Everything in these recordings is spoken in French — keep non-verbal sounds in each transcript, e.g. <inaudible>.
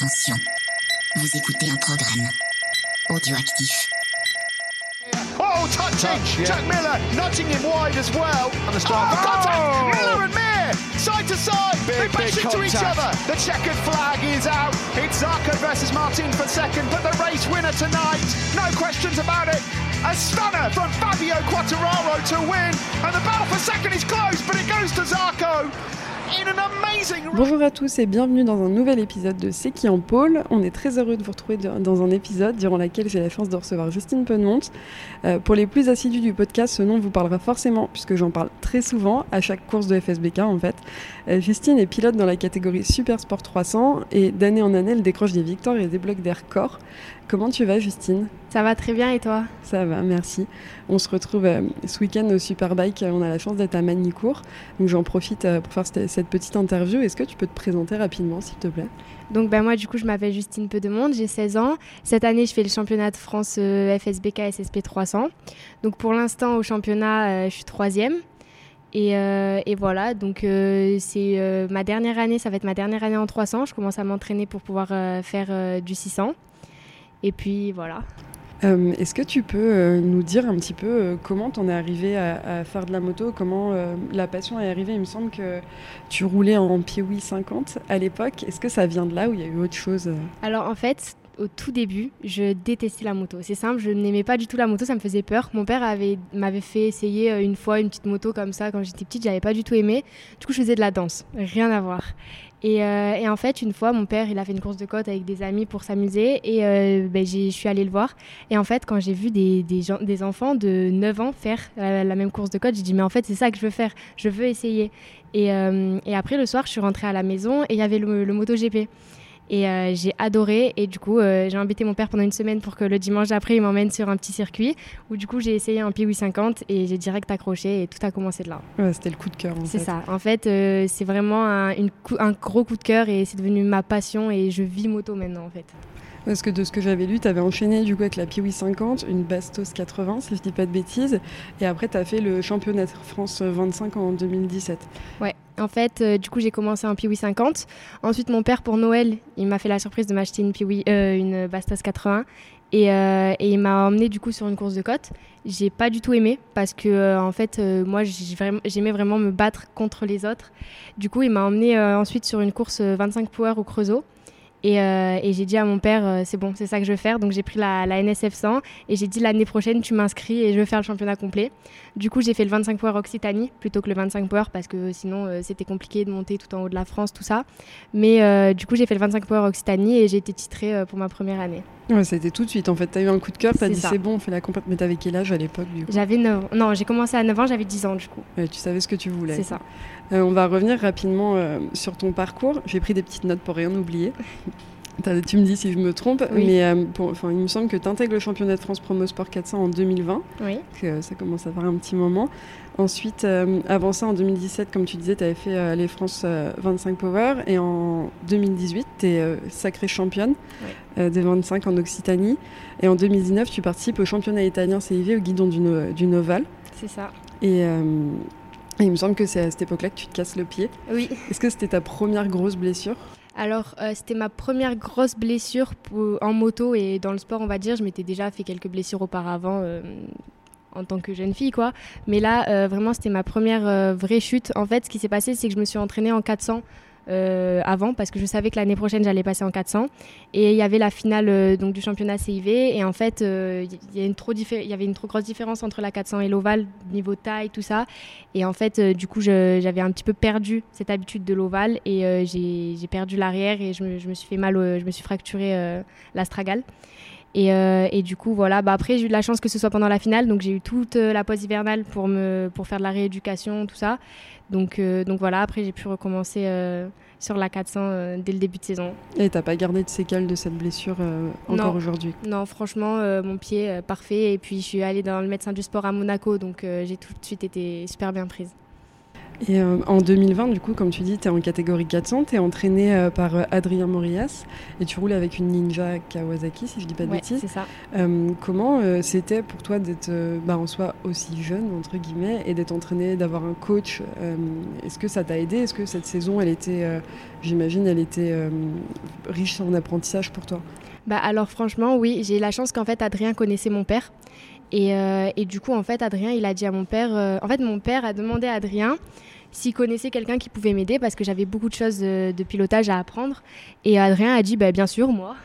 Attention, vous écoutez un programme audioactif. Oh, touching! Touch, yeah. Jack Miller nudging him wide as well. And the oh, strike. contact! Oh! Miller and Mir, side to side. Big, they bash big into each other. The checkered flag is out. It's Zarco versus Martin for second, but the race winner tonight, no questions about it. A stunner from Fabio Quattararo to win, and the battle for second is close, but it goes to Zarco in an amazing. Bonjour à tous et bienvenue dans un nouvel épisode de C'est qui en pôle. On est très heureux de vous retrouver dans un épisode durant lequel j'ai la chance de recevoir Justine Penmont. Euh, pour les plus assidus du podcast, ce nom vous parlera forcément puisque j'en parle très souvent à chaque course de FSBK en fait. Euh, Justine est pilote dans la catégorie Super Sport 300 et d'année en année elle décroche des victoires et des blocs d'air corps. Comment tu vas Justine? Ça va très bien et toi? Ça va, merci. On se retrouve euh, ce week-end au Superbike. On a la chance d'être à Magnicourt. Donc j'en profite euh, pour faire cette, petite interview. Est-ce que tu peux te présenter rapidement, s'il te plaît? Donc ben moi du coup je m'appelle Justine Pedemonde, j'ai 16 ans. Cette année je fais le championnat de France euh, FSBK SSP 300. Donc pour l'instant au championnat euh, je suis troisième. Et, euh, et voilà, donc euh, c'est euh, ma dernière année, ça va être ma dernière année en 300. Je commence à m'entraîner pour pouvoir euh, faire euh, du 600. Et puis voilà. Euh, Est-ce que tu peux euh, nous dire un petit peu euh, comment t'en es arrivé à, à faire de la moto? Comment euh, la passion est arrivée? Il me semble que tu roulais en Piwi 50 à l'époque. Est-ce que ça vient de là ou il y a eu autre chose? Alors en fait, au tout début, je détestais la moto. C'est simple, je n'aimais pas du tout la moto, ça me faisait peur. Mon père avait m'avait fait essayer euh, une fois une petite moto comme ça quand j'étais petite, j'avais pas du tout aimé. Du coup, je faisais de la danse, rien à voir. Et, euh, en fait, une fois, mon père, il a fait une course de côte avec des amis pour s'amuser et euh, ben, je suis allée le voir. Et en fait, quand j'ai vu des, des, enfants de 9 ans faire euh, la même course de côte, j'ai dit mais en fait, c'est ça que je veux faire, je veux essayer. Et, et après, le soir, je suis rentrée à la maison et il y avait le, le MotoGP. Et euh, j'ai adoré. Et du coup, euh, j'ai embêté mon père pendant une semaine pour que le dimanche d'après, il m'emmène sur un petit circuit où du coup, j'ai essayé un Piwi 50 et j'ai direct accroché et tout a commencé de là. Ouais, C'était le coup de cœur. C'est ça. En fait, euh, c'est vraiment un, une cou- un gros coup de cœur et c'est devenu ma passion et je vis moto maintenant en fait. Parce que de ce que j'avais lu, tu avais enchaîné du coup avec la Piwi 50, une Bastos 80, si je dis pas de bêtises. Et après, tu as fait le championnat de France 25 en 2017. Ouais. En fait, euh, du coup, j'ai commencé en Piwi 50. Ensuite, mon père, pour Noël, il m'a fait la surprise de m'acheter une Piwi, euh, une Bastos 80. Et, euh, et il m'a emmené du coup sur une course de côte. J'ai pas du tout aimé parce que en fait, moi, j'aimais vraiment me battre contre les autres. Du coup, il m'a emmené ensuite sur une course euh, 25 power au Creusot. Et, euh, et j'ai dit à mon père, euh, c'est bon, c'est ça que je veux faire. Donc j'ai pris la, la NSF 100 et j'ai dit l'année prochaine, tu m'inscris et je veux faire le championnat complet. Du coup, j'ai fait le 25 power Occitanie plutôt que le 25 power parce que sinon euh, c'était compliqué de monter tout en haut de la France, tout ça. Mais du coup, j'ai fait le 25 power Occitanie et j'ai été titrée pour ma première année. Ouais, ça a été tout de suite. En fait, tu as eu un coup de cœur, tu as C'est dit c'est bon, on fait la compète. Mais t'avais quel âge à l'époque du coup? J'avais 9 ans. Non, j'ai commencé à 9 ans, j'avais 10 ans du coup. Ouais, Tu savais ce que tu voulais. C'est ça. Euh, on va revenir rapidement euh, sur ton parcours. J'ai pris des petites notes pour rien oublier. <laughs> Tu me dis si je me trompe, Oui. mais euh, pour- il me semble que tu intègres le championnat de France Promo Sport 400 en 2020, Oui. que ça commence à faire un petit moment. Ensuite, avant ça, en 2017, comme tu disais, tu avais fait les France euh, 25 Power, et en 2018, tu es sacrée championne Oui. des 25 en Occitanie, et en 2019, tu participes au championnat italien CIV au guidon du, Noval, C'est ça. et, et il me semble que c'est à cette époque-là que tu te casses le pied. Oui. Est-ce que c'était ta première grosse blessure? Alors, euh, c'était ma première grosse blessure pour- en moto et dans le sport, on va dire. Je m'étais déjà fait quelques blessures auparavant euh, en tant que jeune fille, quoi. Mais là, euh, vraiment, c'était ma première vraie chute. En fait, ce qui s'est passé, c'est que je me suis entraînée en 400 euh, avant parce que je savais que l'année prochaine, j'allais passer en 400. Et il y avait la finale euh, donc, du championnat CIV. Et en fait, euh, il y, avait une trop grosse différence entre la 400 et l'ovale, niveau taille, tout ça. Et en fait, du coup, j'avais un petit peu perdu cette habitude de l'ovale et j'ai perdu l'arrière et je me, je me suis fait mal, je me suis fracturé l'astragale. Et, euh, et du coup, voilà. Bah, après, j'ai eu de la chance que ce soit pendant la finale, donc j'ai eu toute euh, la pause hivernale pour, me, pour faire de la rééducation, tout ça. Donc, euh, donc voilà, après, j'ai pu recommencer euh, sur la 400 euh, dès le début de saison. Et t'as pas gardé de séquelles de cette blessure encore aujourd'hui? Non, franchement, mon pied parfait. Et puis, je suis allée dans le médecin du sport à Monaco, donc j'ai tout de suite été super bien prise. Et euh, en 2020, du coup, comme tu dis, tu es en catégorie 400, tu es entraîné euh, par euh, Adrien Morias et tu roules avec une Ninja Kawasaki, si je dis pas de Ouais, bêtises. c'est ça. comment c'était pour toi d'être bah, en soi aussi jeune, entre guillemets, et d'être entraîné, d'avoir un coach Est-ce que ça t'a aidé? Est-ce que cette saison, elle était, j'imagine, elle était riche en apprentissage pour toi? Bah alors franchement, oui, j'ai eu la chance qu'en fait Adrien connaissait mon père. Et, et du coup, en fait, Adrien, il a dit à mon père... en fait, mon père a demandé à Adrien s'il connaissait quelqu'un qui pouvait m'aider parce que j'avais beaucoup de choses euh, de pilotage à apprendre. Et Adrien a dit, bah, bien sûr, moi.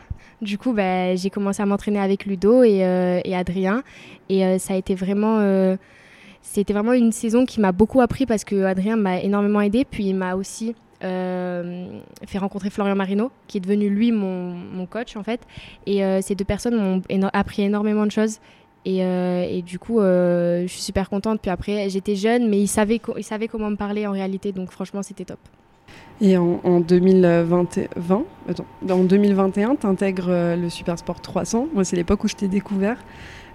Du coup, bah, j'ai commencé à m'entraîner avec Ludo et, euh, Adrien. Et euh, ça a été vraiment... c'était vraiment une saison qui m'a beaucoup appris parce que Adrien m'a énormément aidé. Puis il m'a aussi fait rencontrer Florian Marino, qui est devenu lui mon, mon coach en fait. Et ces deux personnes m'ont appris énormément de choses. Et, euh, et du coup, euh, je suis super contente. Puis après, j'étais jeune, mais ils savaient, ils savaient comment me parler en réalité. Donc franchement, c'était top. Et en, en 2020, 20, attends, en 2021, tu intègres le Super Sport 300. Moi, c'est l'époque où je t'ai découvert.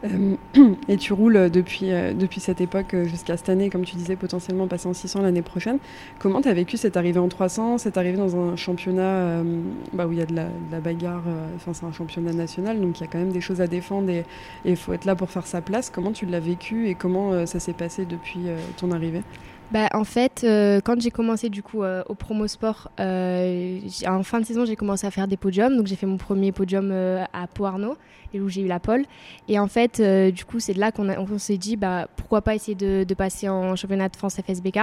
Euh, <clears throat> et tu roules depuis, euh, depuis cette époque euh, jusqu'à cette année, comme tu disais, potentiellement passer en 600 l'année prochaine. Comment tu as vécu cette arrivée en 300, cette arrivée dans un championnat euh, bah, où il y a de la, de la bagarre euh, Enfin, c'est un championnat national, donc il y a quand même des choses à défendre et il faut être là pour faire sa place. Comment tu l'as vécu et comment euh, ça s'est passé depuis euh, ton arrivée? Bah, en fait, euh, quand j'ai commencé du coup euh, au promo sport, euh, en fin de saison, j'ai commencé à faire des podiums. Donc j'ai fait mon premier podium à Arnaud, et où j'ai eu la pole. Et en fait, du coup, c'est de là qu'on s'est dit, bah, pourquoi pas essayer de, passer en championnat de France FSBK.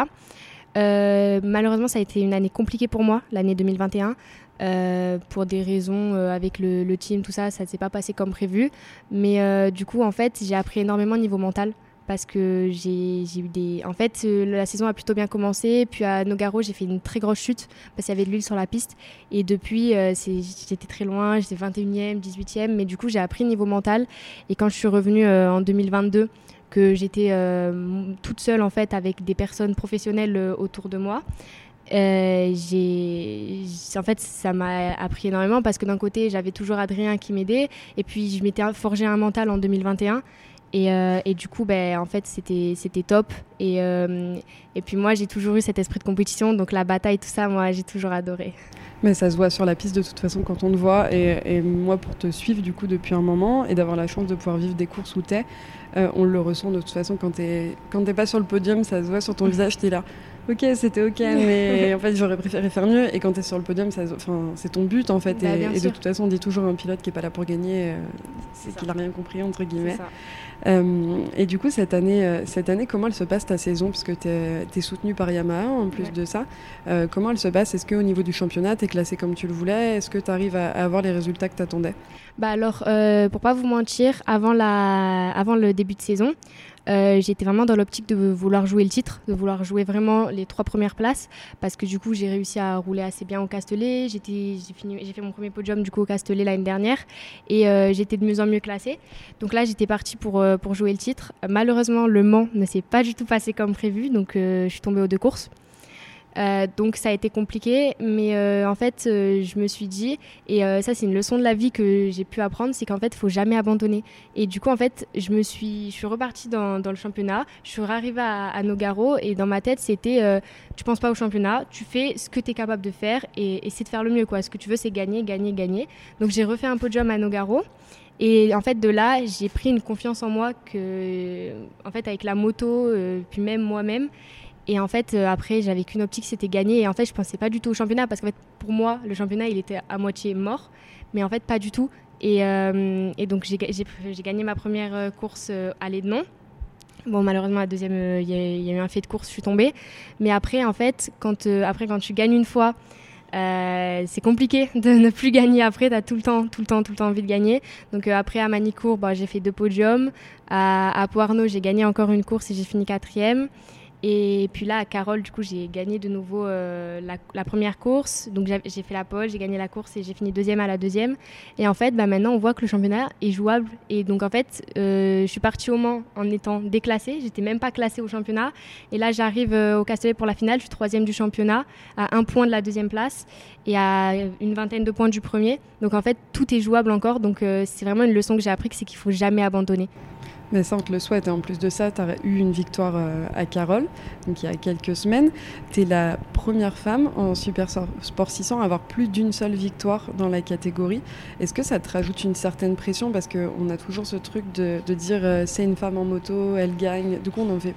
Malheureusement, ça a été une année compliquée pour moi, l'année 2021. Euh, pour des raisons avec le, team, tout ça, ça ne s'est pas passé comme prévu. Mais du coup, en fait, j'ai appris énormément au niveau mental parce que j'ai eu des. En fait, euh, la saison a plutôt bien commencé. Puis à Nogaro, j'ai fait une très grosse chute parce qu'il y avait de l'huile sur la piste. Et depuis, euh, j'étais très loin, j'étais 21e, 18e. Mais du coup, j'ai appris niveau mental. Et quand je suis revenue euh, en 2022, que j'étais toute seule en fait avec des personnes professionnelles autour de moi. En fait ça m'a appris énormément parce que d'un côté j'avais toujours Adrien qui m'aidait et puis je m'étais forgé un mental en 2021 et, euh, et du coup ben en fait c'était c'était top et euh, et puis moi j'ai toujours eu cet esprit de compétition donc la bataille tout ça moi j'ai toujours adoré Mais ça se voit sur la piste de toute façon quand on te voit. Et, et moi, pour te suivre du coup depuis un moment et d'avoir la chance de pouvoir vivre des courses où t'es, euh, on le ressent de toute façon quand t'es quand t'es pas sur le podium, ça se voit sur ton visage. T'es là. Ok, c'était ok, mais <laughs> en fait j'aurais préféré faire mieux. Et quand t'es sur le podium, ça c'est ton but en fait. Bah, et, de toute façon, on dit toujours un pilote qui est pas là pour gagner, euh, c'est qu'il a rien compris entre guillemets. C'est ça. Euh, et du coup, cette année, euh, cette année, comment elle se passe ta saison? Parce que tu es, soutenu par Yamaha en plus Ouais. de ça. Euh, comment elle se passe? Est-ce qu'au niveau du championnat, tu es classé comme tu le voulais? Est-ce que tu arrives à, à avoir les résultats que tu attendais Bah alors, euh, pour pas vous mentir, avant, la... avant le début de saison, euh, j'étais vraiment dans l'optique de vouloir jouer le titre, de vouloir jouer vraiment les trois premières places, parce que du coup, j'ai réussi à rouler assez bien au Castellet. J'ai fait mon premier podium du coup au Castellet l'année dernière, et euh, j'étais de mieux en mieux classée. Donc là, j'étais partie pour pour jouer le titre. Malheureusement, le Mans ne s'est pas du tout passé comme prévu, donc euh, je suis tombée aux deux courses. Euh, donc ça a été compliqué, mais euh, en fait, euh, je me suis dit, et euh, ça c'est une leçon de la vie que j'ai pu apprendre, c'est qu'en fait, il faut jamais abandonner. Et du coup, en fait, je me suis, je suis repartie dans, le championnat, je suis arrivée à, Nogaro, et dans ma tête, c'était, euh, tu penses pas au championnat, tu fais ce que tu es capable de faire, et essaie de faire le mieux. Ce que tu veux, c'est gagner, gagner, gagner. Donc j'ai refait un podium à Nogaro. Et en fait, de là, j'ai pris une confiance en moi que, en fait, avec la moto, euh, puis même moi-même, et en fait, euh, après, j'avais qu'une optique, c'était gagner. Et en fait, je pensais pas du tout au championnat parce qu'en fait, pour moi, le championnat, il était à moitié mort. Mais en fait, pas du tout. Et, euh, donc, j'ai gagné ma première course à Lédenon. Bon, malheureusement, la deuxième, il y, y a eu un fait de course, je suis tombée. Mais après, en fait, quand, après, quand tu gagnes une fois, euh, c'est compliqué <laughs> de ne plus gagner après. Tu as tout le temps, tout le temps, tout le temps envie de gagner. Donc euh, après, à Manicourt, bah, j'ai fait deux podiums. À, à j'ai gagné encore une course et j'ai fini quatrième. Et puis là, à Carole, du coup, j'ai gagné de nouveau euh, la, première course. Donc j'ai fait la pole, j'ai gagné la course et j'ai fini deuxième à la deuxième. Et en fait, bah, maintenant, on voit que le championnat est jouable. Et donc, en fait, euh, je suis partie au Mans en étant déclassée. J'étais même pas classée au championnat. Et là, j'arrive euh, au Castellet pour la finale. Je suis troisième du championnat, à un point de la deuxième place et à une vingtaine de points du premier. Donc, en fait, tout est jouable encore. Donc, c'est vraiment une leçon que j'ai appris, c'est qu'il faut jamais abandonner. Mais ça, on te le souhaite. Et en plus de ça, tu as eu une victoire euh, à Carole, donc il y a quelques semaines. Tu es la première femme en Super Sport 600 à avoir plus d'une seule victoire dans la catégorie. Est-ce que ça te rajoute une certaine pression? Parce qu'on a toujours ce truc de, de dire euh, c'est une femme en moto, elle gagne. Du coup, on en fait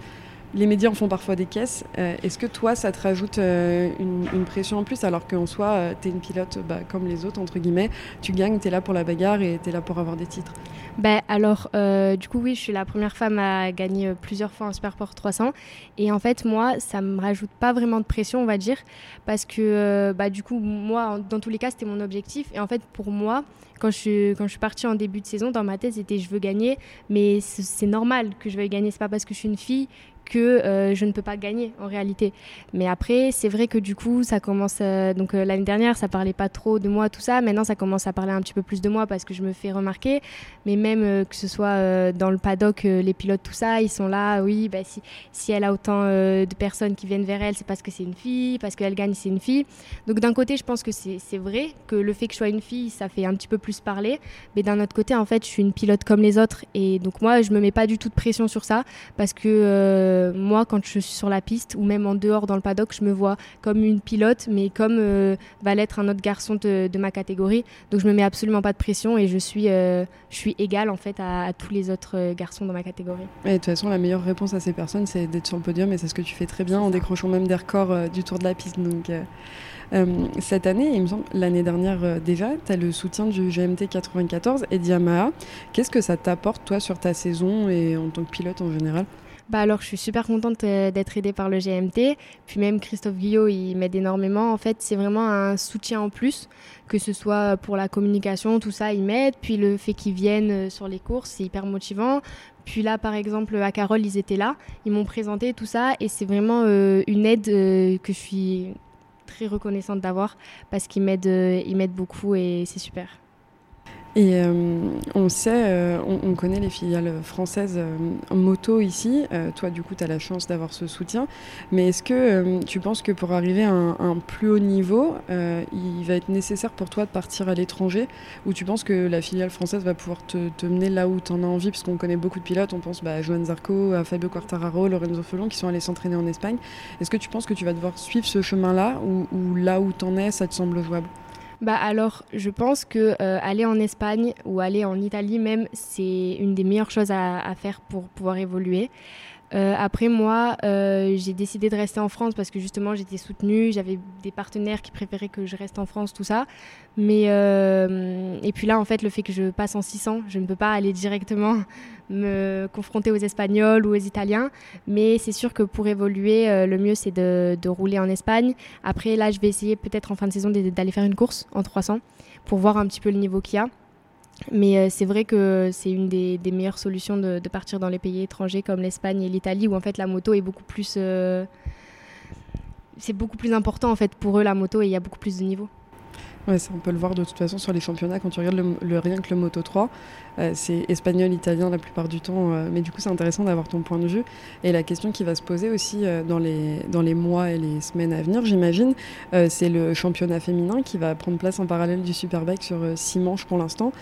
les médias en font parfois des caisses. Euh, est-ce que toi, ça te rajoute euh, une, pression en plus alors qu'en soi, euh, tu es une pilote bah, comme les autres, entre guillemets, tu gagnes, tu es là pour la bagarre et tu es là pour avoir des titres? Ben, Alors, du coup, oui, je suis la première femme à gagner plusieurs fois en Superport 300. Et en fait, moi, ça me rajoute pas vraiment de pression, on va dire, parce que bah, du coup, moi, dans tous les cas, c'était mon objectif. Et en fait, pour moi, quand je, quand je suis partie en début de saison, dans ma tête, c'était je veux gagner, mais c'est normal que je veuille gagner. C'est pas parce que je suis une fille que euh, je ne peux pas gagner en réalité. Mais après, c'est vrai que du coup, ça commence. Euh, donc euh, l'année dernière, ça parlait pas trop de moi, tout ça. Maintenant, ça commence à parler un petit peu plus de moi parce que je me fais remarquer. Mais même que ce soit dans le paddock, les pilotes, tout ça, ils sont là. Oui, bah, si, si elle a autant de personnes qui viennent vers elle, c'est parce que c'est une fille, parce qu'elle gagne, c'est une fille. Donc d'un côté, je pense que c'est vrai que le fait que je sois une fille, ça fait un petit peu plus parler. Mais d'un autre côté, en fait, je suis une pilote comme les autres. Et donc moi, je me mets pas du tout de pression sur ça parce que euh, moi, quand je suis sur la piste ou même en dehors dans le paddock, je me vois comme une pilote, mais comme euh, va l'être un autre garçon de, ma catégorie. Donc je me mets absolument pas de pression et je suis, euh, je suis égale en fait à, tous les autres garçons dans ma catégorie. Et de toute façon, la meilleure réponse à ces personnes, c'est d'être sur le podium et c'est ce que tu fais très bien en décrochant même des records du Tour de la piste. Donc cette année, il me semble, l'année dernière déjà, tu as le soutien du GMT 94 et Yamaha. Qu'est-ce que ça t'apporte, toi, sur ta saison et en tant que pilote en général? Bah alors, je suis super contente euh, d'être aidée par le GMT. Puis même Christophe Guillot, il m'aide énormément. En fait, c'est vraiment un soutien en plus, que ce soit pour la communication, tout ça, il m'aide. Puis le fait qu'ils viennent euh, sur les courses, c'est hyper motivant. Puis là, par exemple, à Carole, ils étaient là, ils m'ont présenté tout ça, et c'est vraiment euh, une aide que je suis très reconnaissante d'avoir parce qu'ils m'aident beaucoup et c'est super. Et euh, on sait, euh, on, connaît les filiales françaises euh, moto ici. toi, du coup, tu as la chance d'avoir ce soutien. Mais est-ce que tu penses que pour arriver à un, plus haut niveau, il va être nécessaire pour toi de partir à l'étranger? Ou tu penses que la filiale française va pouvoir te, mener là où tu en as envie? Parce qu'on connaît beaucoup de pilotes. On pense bah, à Joan Zarco, à Fabio Quartararo, Lorenzo Felon qui sont allés s'entraîner en Espagne. Est-ce que tu penses que tu vas devoir suivre ce chemin-là? Ou, ou là où tu en es, ça te semble jouable? Bah alors, je pense que euh, aller en Espagne ou aller en Italie même, c'est une des meilleures choses à faire pour pouvoir évoluer. Euh, après, moi, euh, j'ai décidé de rester en France parce que justement, j'étais soutenue. J'avais des partenaires qui préféraient que je reste en France, tout ça. Mais, euh, et puis là, en fait, le fait que je passe en 600, je ne peux pas aller directement <laughs> me confronter aux Espagnols ou aux Italiens. Mais c'est sûr que pour évoluer, le mieux, c'est de, de, rouler en Espagne. Après, là, je vais essayer peut-être en fin de saison d'aller faire une course en 300 pour voir un petit peu le niveau qu'il y a. Mais euh, c'est vrai que c'est une des, meilleures solutions de, partir dans les pays étrangers comme l'Espagne et l'Italie où en fait la moto est beaucoup plus... Euh, c'est beaucoup plus important en fait pour eux la moto et il y a beaucoup plus de niveaux. Ouais, ça, on peut le voir de toute façon sur les championnats quand tu regardes le, rien que le Moto 3. Euh, c'est espagnol, italien la plupart du temps. Euh, mais du coup, c'est intéressant d'avoir ton point de vue. Et la question qui va se poser aussi euh, dans, les, dans les mois et les semaines à venir, j'imagine, c'est le championnat féminin qui va prendre place en parallèle du Superbike sur six manches pour l'instant,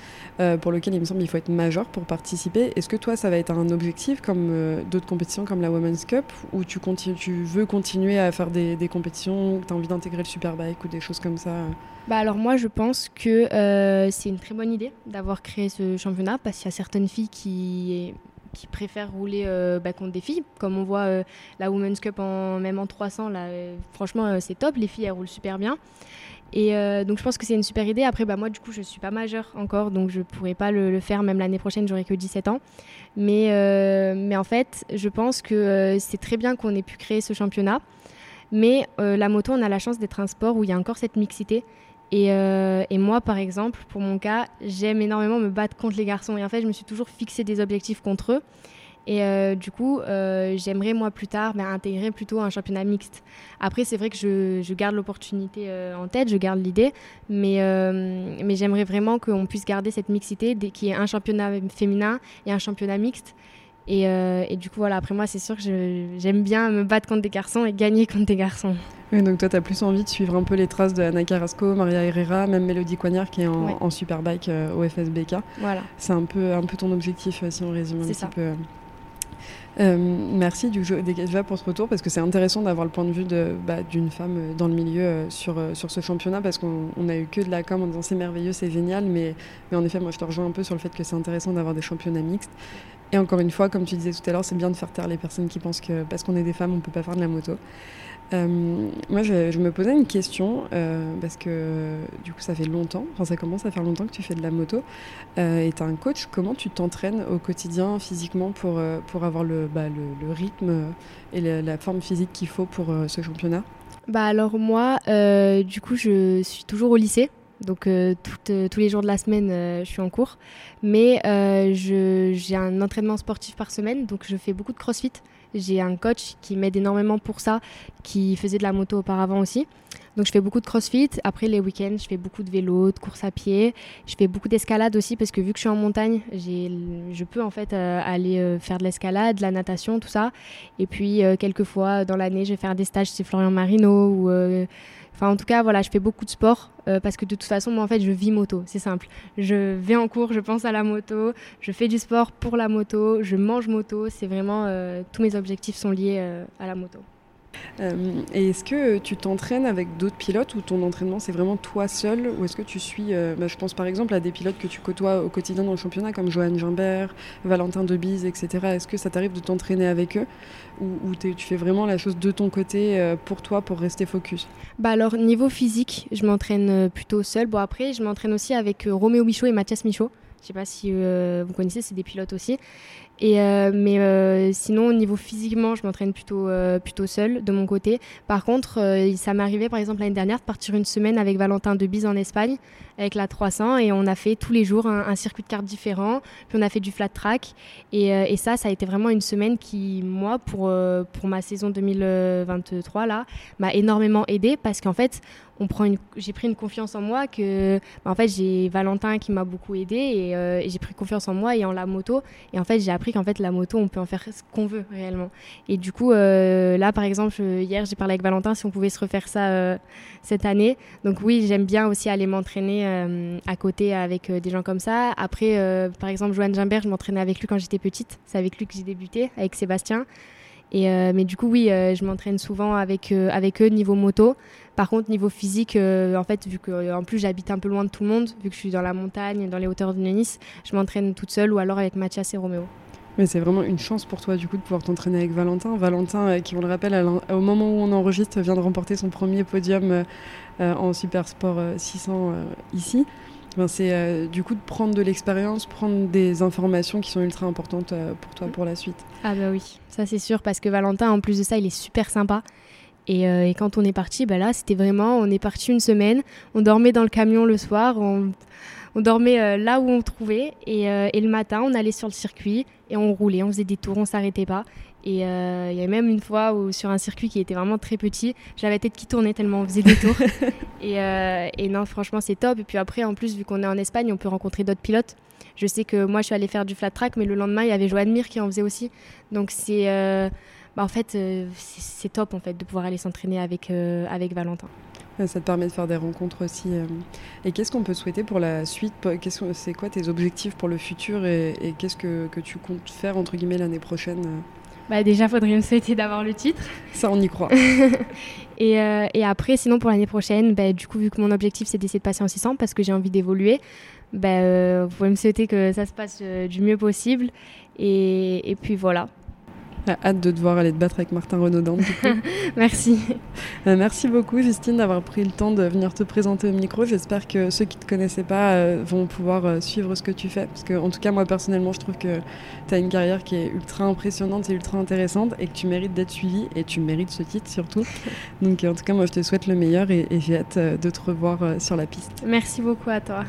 pour lequel il me semble qu'il faut être majeur pour participer. Est-ce que toi, ça va être un objectif comme d'autres compétitions comme la Women's Cup, ou tu, tu veux continuer à faire des, des compétitions, tu as envie d'intégrer le Superbike ou des choses comme ça? Bah alors moi je pense que c'est une très bonne idée d'avoir créé ce championnat parce qu'il y a certaines filles qui, préfèrent rouler euh, bah, contre des filles. Comme on voit euh, la Women's Cup même en 300, là, franchement c'est top, les filles elles roulent super bien. Et donc je pense que c'est une super idée. Après bah, moi du coup je suis pas majeure encore donc je pourrais pas le, faire même l'année prochaine j'aurai que 17 ans. Mais en fait je pense que c'est très bien qu'on ait pu créer ce championnat. Mais la moto on a la chance d'être un sport où il y a encore cette mixité euh, et, moi, par exemple, pour mon cas, j'aime énormément me battre contre les garçons. Et en fait, je me suis toujours fixé des objectifs contre eux. Et euh, du coup, euh, j'aimerais, moi, plus tard, ben, intégrer plutôt un championnat mixte. Après, c'est vrai que je, garde l'opportunité en tête, je garde l'idée, mais, mais j'aimerais vraiment qu'on puisse garder cette mixité, qui est un championnat féminin et un championnat mixte. Et, et, du coup, voilà, après moi, c'est sûr que j'aime bien me battre contre des garçons et gagner contre des garçons. Oui, donc toi, tu as plus envie de suivre un peu les traces de Anna Carrasco, Maria Herrera, même Mélodie Coignard qui est en, superbike au FSBK. Voilà. C'est un peu, un peu ton objectif, si on résume un petit ça. peu. Euh, merci du déjà pour ce retour parce que c'est intéressant d'avoir le point de vue bah, d'une femme euh, dans le milieu euh, sur, sur ce championnat parce qu'on n'a eu que de la com en disant c'est merveilleux, c'est génial, mais, mais en effet, moi je te rejoins un peu sur le fait que c'est intéressant d'avoir des championnats mixtes. Et encore une fois, comme tu disais tout à l'heure, c'est bien de faire taire les personnes qui pensent que parce qu'on est des femmes, on ne peut pas faire de la moto. Euh, moi, je, me posais une question euh, parce que du coup, ça fait longtemps, enfin, ça commence à faire longtemps que tu fais de la moto. Euh, et tu as un coach, comment tu t'entraînes au quotidien physiquement pour, pour avoir le, bah, le, rythme et la, forme physique qu'il faut pour ce championnat? Bah alors moi, du coup, je suis toujours au lycée. Donc tous les jours de la semaine, je suis en cours. Mais j'ai un entraînement sportif par semaine, donc je fais beaucoup de crossfit. J'ai un coach qui m'aide énormément pour ça, qui faisait de la moto auparavant aussi. Donc je fais beaucoup de crossfit. Après les week-ends, je fais beaucoup de vélo, de course à pied. Je fais beaucoup d'escalade aussi parce que vu que je suis en montagne, je peux en fait euh, aller euh, faire de l'escalade, de la natation, tout ça. Et puis euh, quelques fois dans l'année, je vais faire des stages chez Florian Marino ou Enfin, en tout cas, voilà, je fais beaucoup de sport parce que de toute façon, moi, en fait, je vis moto. C'est simple. Je vais en cours, je pense à la moto, je fais du sport pour la moto, je mange moto. C'est vraiment tous mes objectifs sont liés à la moto. Euh, et est-ce que tu t'entraînes avec d'autres pilotes ou ton entraînement c'est vraiment toi seul ou est-ce que tu suis, euh, bah, je pense par exemple à des pilotes que tu côtoies au quotidien dans le championnat comme Johan Gimbert, Valentin Debise, etc. Est-ce que ça t'arrive de t'entraîner avec eux ou, tu fais vraiment la chose de ton côté euh, pour toi pour rester focus? Bah Alors niveau physique, je m'entraîne plutôt seul. Bon après, je m'entraîne aussi avec Roméo Michaud et Mathias Michaud. Je sais pas si vous connaissez, c'est des pilotes aussi. Euh, mais euh, sinon, au niveau physiquement, je m'entraîne plutôt, euh, plutôt seule de mon côté. Par contre, ça m'est arrivé, par exemple, l'année dernière, de partir une semaine avec Valentin Debise en Espagne, avec la 300, et on a fait tous les jours un, circuit de cartes différent, puis on a fait du flat track. Et, et, ça, ça a été vraiment une semaine qui, moi, pour, pour ma saison 2023, là, m'a énormément aidé parce qu'en fait, j'ai pris une confiance en moi que bah, en fait j'ai Valentin qui m'a beaucoup aidé et, et j'ai pris confiance en moi et en la moto et en fait j'ai appris qu'en fait la moto on peut en faire ce qu'on veut réellement. Et du coup euh, là par exemple hier j'ai parlé avec Valentin si on pouvait se refaire ça euh, cette année. Donc oui j'aime bien aussi aller m'entraîner euh, à côté avec des gens comme ça. Après par exemple Joanne Gimbert je m'entraînais avec lui quand j'étais petite. C'est avec lui que j'ai débuté avec Sébastien. Et, mais du coup, oui, je m'entraîne souvent avec, avec eux niveau moto. Par contre, niveau physique, en fait, vu que en plus j'habite un peu loin de tout le monde, vu que je suis dans la montagne, dans les hauteurs de Nice, je m'entraîne toute seule ou alors avec Mathias et Roméo. Mais c'est vraiment une chance pour toi du coup de pouvoir t'entraîner avec Valentin. Valentin, euh, qui on le rappelle, au moment où on enregistre, vient de remporter son premier podium euh, euh, en Super Sport 600 ici. c'est du coup de prendre de l'expérience, prendre des informations qui sont ultra importantes pour toi pour la suite. Ah bah oui, ça c'est sûr, parce que Valentin, en plus de ça, il est super sympa. Et, quand on est parti, bah là, c'était vraiment, on est parti une semaine, on dormait dans le camion le soir, on, on dormait là où on trouvait, et, et, le matin, on allait sur le circuit, et on roulait, on faisait des tours, on s'arrêtait pas. Et euh, il y a même une fois où sur un circuit qui était vraiment très petit, j'avais la tête qui tournait tellement on faisait des tours. <laughs> et, euh, et, non, franchement, c'est top. Et puis après, en plus, vu qu'on est en Espagne, on peut rencontrer d'autres pilotes. Je sais que moi, je suis allée faire du flat track, mais le lendemain, il y avait Joanne Mir qui en faisait aussi. Donc c'est, euh, bah, en fait, c'est top en fait de pouvoir aller s'entraîner avec avec Valentin. Ça te permet de faire des rencontres aussi. Euh. Et qu'est-ce qu'on peut souhaiter pour la suite C'est quoi tes objectifs pour le futur et, qu'est-ce que, que, tu comptes faire entre guillemets l'année prochaine euh? bah déjà, faudrait me souhaiter d'avoir le titre. Ça, on y croit. <laughs> et, euh, et, après, sinon, pour l'année prochaine, bah, du coup, vu que mon objectif, c'est d'essayer de passer en 600 parce que j'ai envie d'évoluer, bah, vous pouvez me souhaiter que ça se passe du mieux possible. Et, et puis voilà hâte de te voir aller te battre avec Martin Renaudin. <laughs> merci. Euh, merci beaucoup Justine d'avoir pris le temps de venir te présenter au micro. J'espère que ceux qui ne te connaissaient pas euh, vont pouvoir euh, suivre ce que tu fais. Parce que en tout cas moi personnellement je trouve que tu as une carrière qui est ultra impressionnante et ultra intéressante et que tu mérites d'être suivi et tu mérites ce titre surtout. <laughs> Donc en tout cas moi je te souhaite le meilleur et j'ai hâte de te revoir sur la piste. Merci beaucoup à toi.